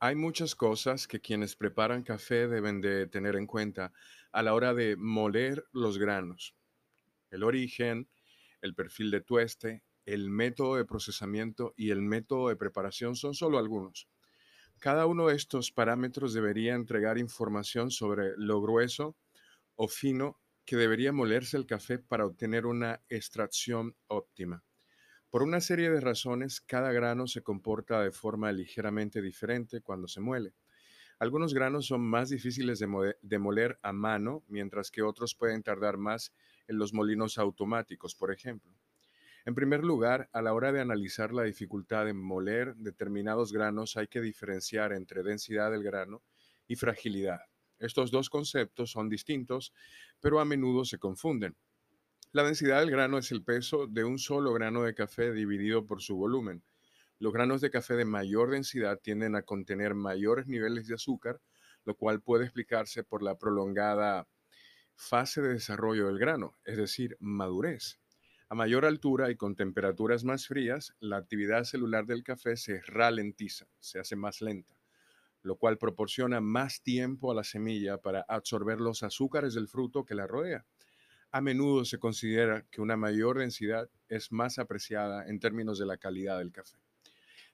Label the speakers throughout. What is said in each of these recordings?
Speaker 1: Hay muchas cosas que quienes preparan café deben de tener en cuenta a la hora de moler los granos. El origen, el perfil de tueste, el método de procesamiento y el método de preparación son solo algunos. Cada uno de estos parámetros debería entregar información sobre lo grueso o fino que debería molerse el café para obtener una extracción óptima. Por una serie de razones, cada grano se comporta de forma ligeramente diferente cuando se muele. Algunos granos son más difíciles de, moler a mano, mientras que otros pueden tardar más en los molinos automáticos, por ejemplo. En primer lugar, a la hora de analizar la dificultad en moler determinados granos hay que diferenciar entre densidad del grano y fragilidad. Estos dos conceptos son distintos, pero a menudo se confunden. La densidad del grano es el peso de un solo grano de café dividido por su volumen. Los granos de café de mayor densidad tienden a contener mayores niveles de azúcar, lo cual puede explicarse por la prolongada fase de desarrollo del grano, es decir, madurez. A mayor altura y con temperaturas más frías, la actividad celular del café se ralentiza, se hace más lenta, lo cual proporciona más tiempo a la semilla para absorber los azúcares del fruto que la rodea. A menudo se considera que una mayor densidad es más apreciada en términos de la calidad del café.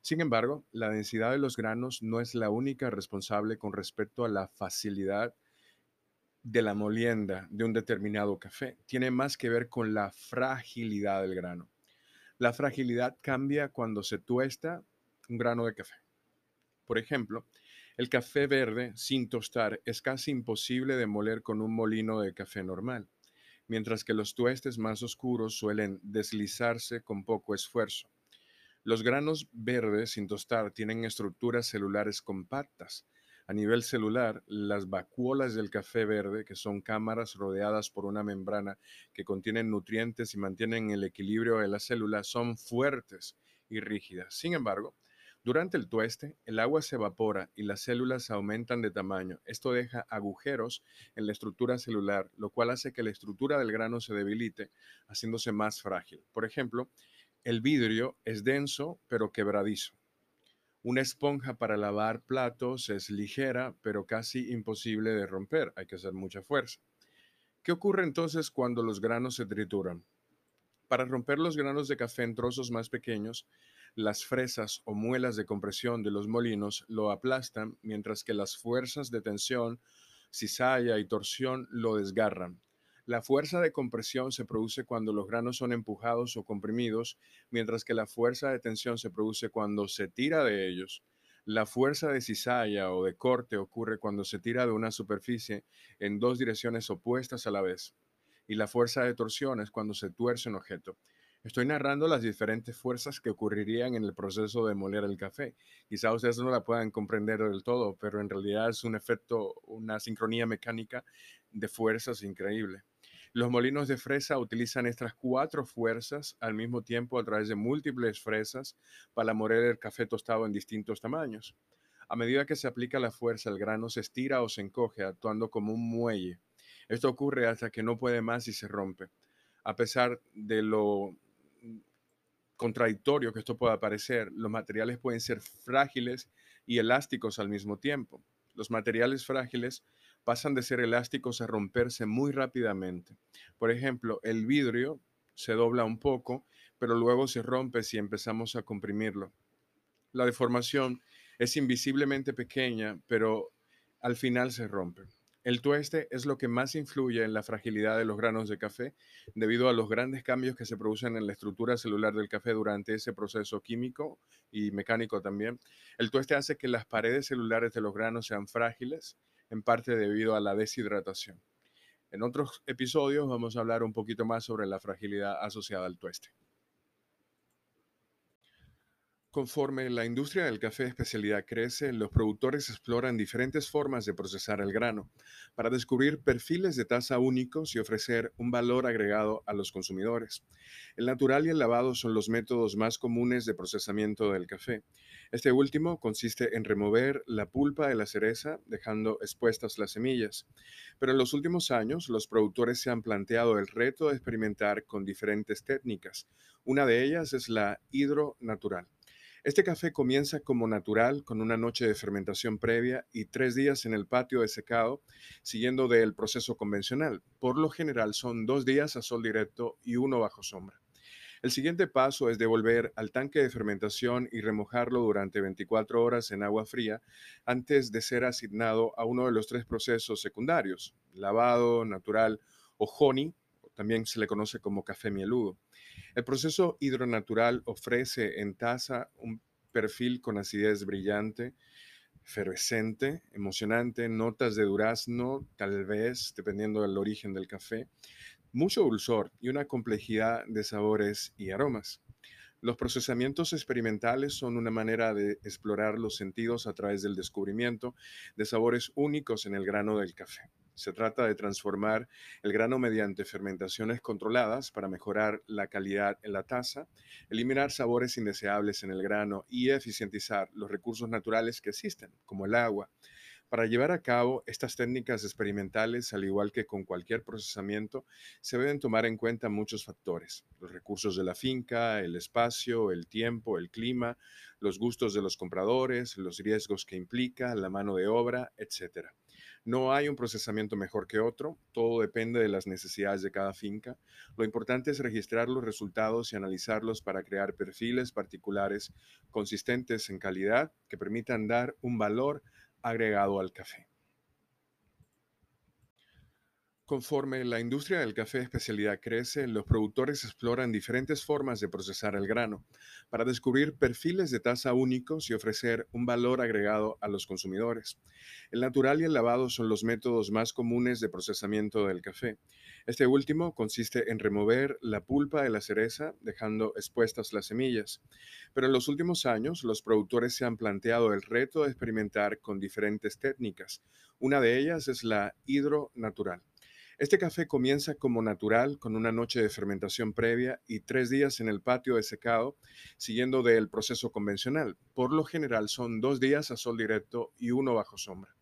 Speaker 1: Sin embargo, la densidad de los granos no es la única responsable con respecto a la facilidad de la molienda de un determinado café. Tiene más que ver con la fragilidad del grano. La fragilidad cambia cuando se tuesta un grano de café. Por ejemplo, el café verde sin tostar es casi imposible de moler con un molino de café normal, mientras que los tuestes más oscuros suelen deslizarse con poco esfuerzo. Los granos verdes sin tostar tienen estructuras celulares compactas. A nivel celular, las vacuolas del café verde, que son cámaras rodeadas por una membrana que contienen nutrientes y mantienen el equilibrio de la célula, son fuertes y rígidas. Sin embargo, durante el tueste, el agua se evapora y las células aumentan de tamaño. Esto deja agujeros en la estructura celular, lo cual hace que la estructura del grano se debilite, haciéndose más frágil. Por ejemplo, el vidrio es denso pero quebradizo. Una esponja para lavar platos es ligera pero casi imposible de romper. Hay que hacer mucha fuerza. ¿Qué ocurre entonces cuando los granos se trituran? Para romper los granos de café en trozos más pequeños, las fresas o muelas de compresión de los molinos lo aplastan, mientras que las fuerzas de tensión, cizalla y torsión lo desgarran. La fuerza de compresión se produce cuando los granos son empujados o comprimidos, mientras que la fuerza de tensión se produce cuando se tira de ellos. La fuerza de cizalla o de corte ocurre cuando se tira de una superficie en dos direcciones opuestas a la vez. Y la fuerza de torsión es cuando se tuerce un objeto. Estoy narrando las diferentes fuerzas que ocurrirían en el proceso de moler el café. Quizá ustedes no la puedan comprender del todo, pero en realidad es un efecto, una sincronía mecánica de fuerzas increíble. Los molinos de fresa utilizan estas cuatro fuerzas al mismo tiempo a través de múltiples fresas para moler el café tostado en distintos tamaños. A medida que se aplica la fuerza, el grano se estira o se encoge, actuando como un muelle. Esto ocurre hasta que no puede más y se rompe. A pesar de lo contradictorio que esto pueda parecer, los materiales pueden ser frágiles y elásticos al mismo tiempo. Los materiales frágiles pasan de ser elásticos a romperse muy rápidamente. Por ejemplo, el vidrio se dobla un poco, pero luego se rompe si empezamos a comprimirlo. La deformación es invisiblemente pequeña, pero al final se rompe. El tueste es lo que más influye en la fragilidad de los granos de café debido a los grandes cambios que se producen en la estructura celular del café durante ese proceso químico y mecánico también. El tueste hace que las paredes celulares de los granos sean frágiles, en parte debido a la deshidratación. En otros episodios vamos a hablar un poquito más sobre la fragilidad asociada al tueste. Conforme la industria del café de especialidad crece, los productores exploran diferentes formas de procesar el grano para descubrir perfiles de taza únicos y ofrecer un valor agregado a los consumidores. El natural y el lavado son los métodos más comunes de procesamiento del café. Este último consiste en remover la pulpa de la cereza dejando expuestas las semillas. Pero en los últimos años los productores se han planteado el reto de experimentar con diferentes técnicas. Una de ellas es la hidronatural. Este café comienza como natural, con una noche de fermentación previa y tres días en el patio de secado, siguiendo del proceso convencional. Por lo general son dos días a sol directo y uno bajo sombra. El siguiente paso es devolver al tanque de fermentación y remojarlo durante 24 horas en agua fría antes de ser asignado a uno de los tres procesos secundarios, lavado, natural o honey, también se le conoce como café mieludo. El proceso hidronatural ofrece en taza un perfil con acidez brillante, efervescente, emocionante, notas de durazno, tal vez, dependiendo del origen del café, mucho dulzor y una complejidad de sabores y aromas. Los procesamientos experimentales son una manera de explorar los sentidos a través del descubrimiento de sabores únicos en el grano del café. Se trata de transformar el grano mediante fermentaciones controladas para mejorar la calidad en la taza, eliminar sabores indeseables en el grano y eficientizar los recursos naturales que existen, como el agua. Para llevar a cabo estas técnicas experimentales, al igual que con cualquier procesamiento, se deben tomar en cuenta muchos factores, los recursos de la finca, el espacio, el tiempo, el clima, los gustos de los compradores, los riesgos que implica, la mano de obra, etc. No hay un procesamiento mejor que otro, todo depende de las necesidades de cada finca. Lo importante es registrar los resultados y analizarlos para crear perfiles particulares consistentes en calidad que permitan dar un valor agregado al café. Conforme la industria del café de especialidad crece, los productores exploran diferentes formas de procesar el grano para descubrir perfiles de taza únicos y ofrecer un valor agregado a los consumidores. El natural y el lavado son los métodos más comunes de procesamiento del café. Este último consiste en remover la pulpa de la cereza dejando expuestas las semillas. Pero en los últimos años los productores se han planteado el reto de experimentar con diferentes técnicas. Una de ellas es la hidronatural. Este café comienza como natural, con una noche de fermentación previa y tres días en el patio de secado, siguiendo del proceso convencional. Por lo general son dos días a sol directo y uno bajo sombra.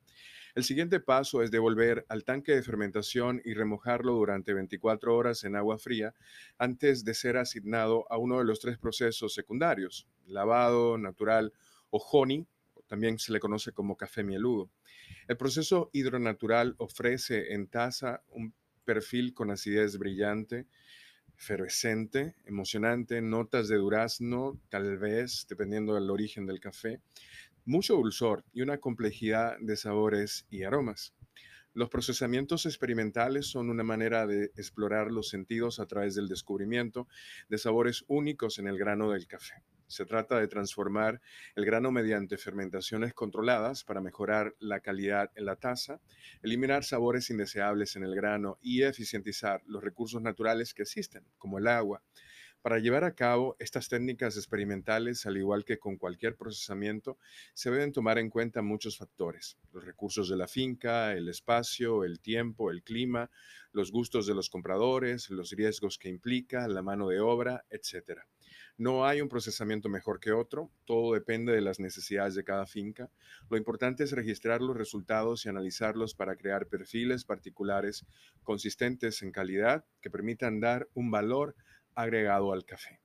Speaker 1: El siguiente paso es devolver al tanque de fermentación y remojarlo durante 24 horas en agua fría antes de ser asignado a uno de los tres procesos secundarios, lavado, natural o honey, también se le conoce como café mieludo. El proceso hidronatural ofrece en taza un perfil con acidez brillante, efervescente, emocionante, notas de durazno, tal vez, dependiendo del origen del café, mucho dulzor y una complejidad de sabores y aromas. Los procesamientos experimentales son una manera de explorar los sentidos a través del descubrimiento de sabores únicos en el grano del café. Se trata de transformar el grano mediante fermentaciones controladas para mejorar la calidad en la taza, eliminar sabores indeseables en el grano y eficientizar los recursos naturales que existen, como el agua. Para llevar a cabo estas técnicas experimentales, al igual que con cualquier procesamiento, se deben tomar en cuenta muchos factores, los recursos de la finca, el espacio, el tiempo, el clima, los gustos de los compradores, los riesgos que implica, la mano de obra, etc. No hay un procesamiento mejor que otro, todo depende de las necesidades de cada finca. Lo importante es registrar los resultados y analizarlos para crear perfiles particulares consistentes en calidad que permitan dar un valor agregado al café.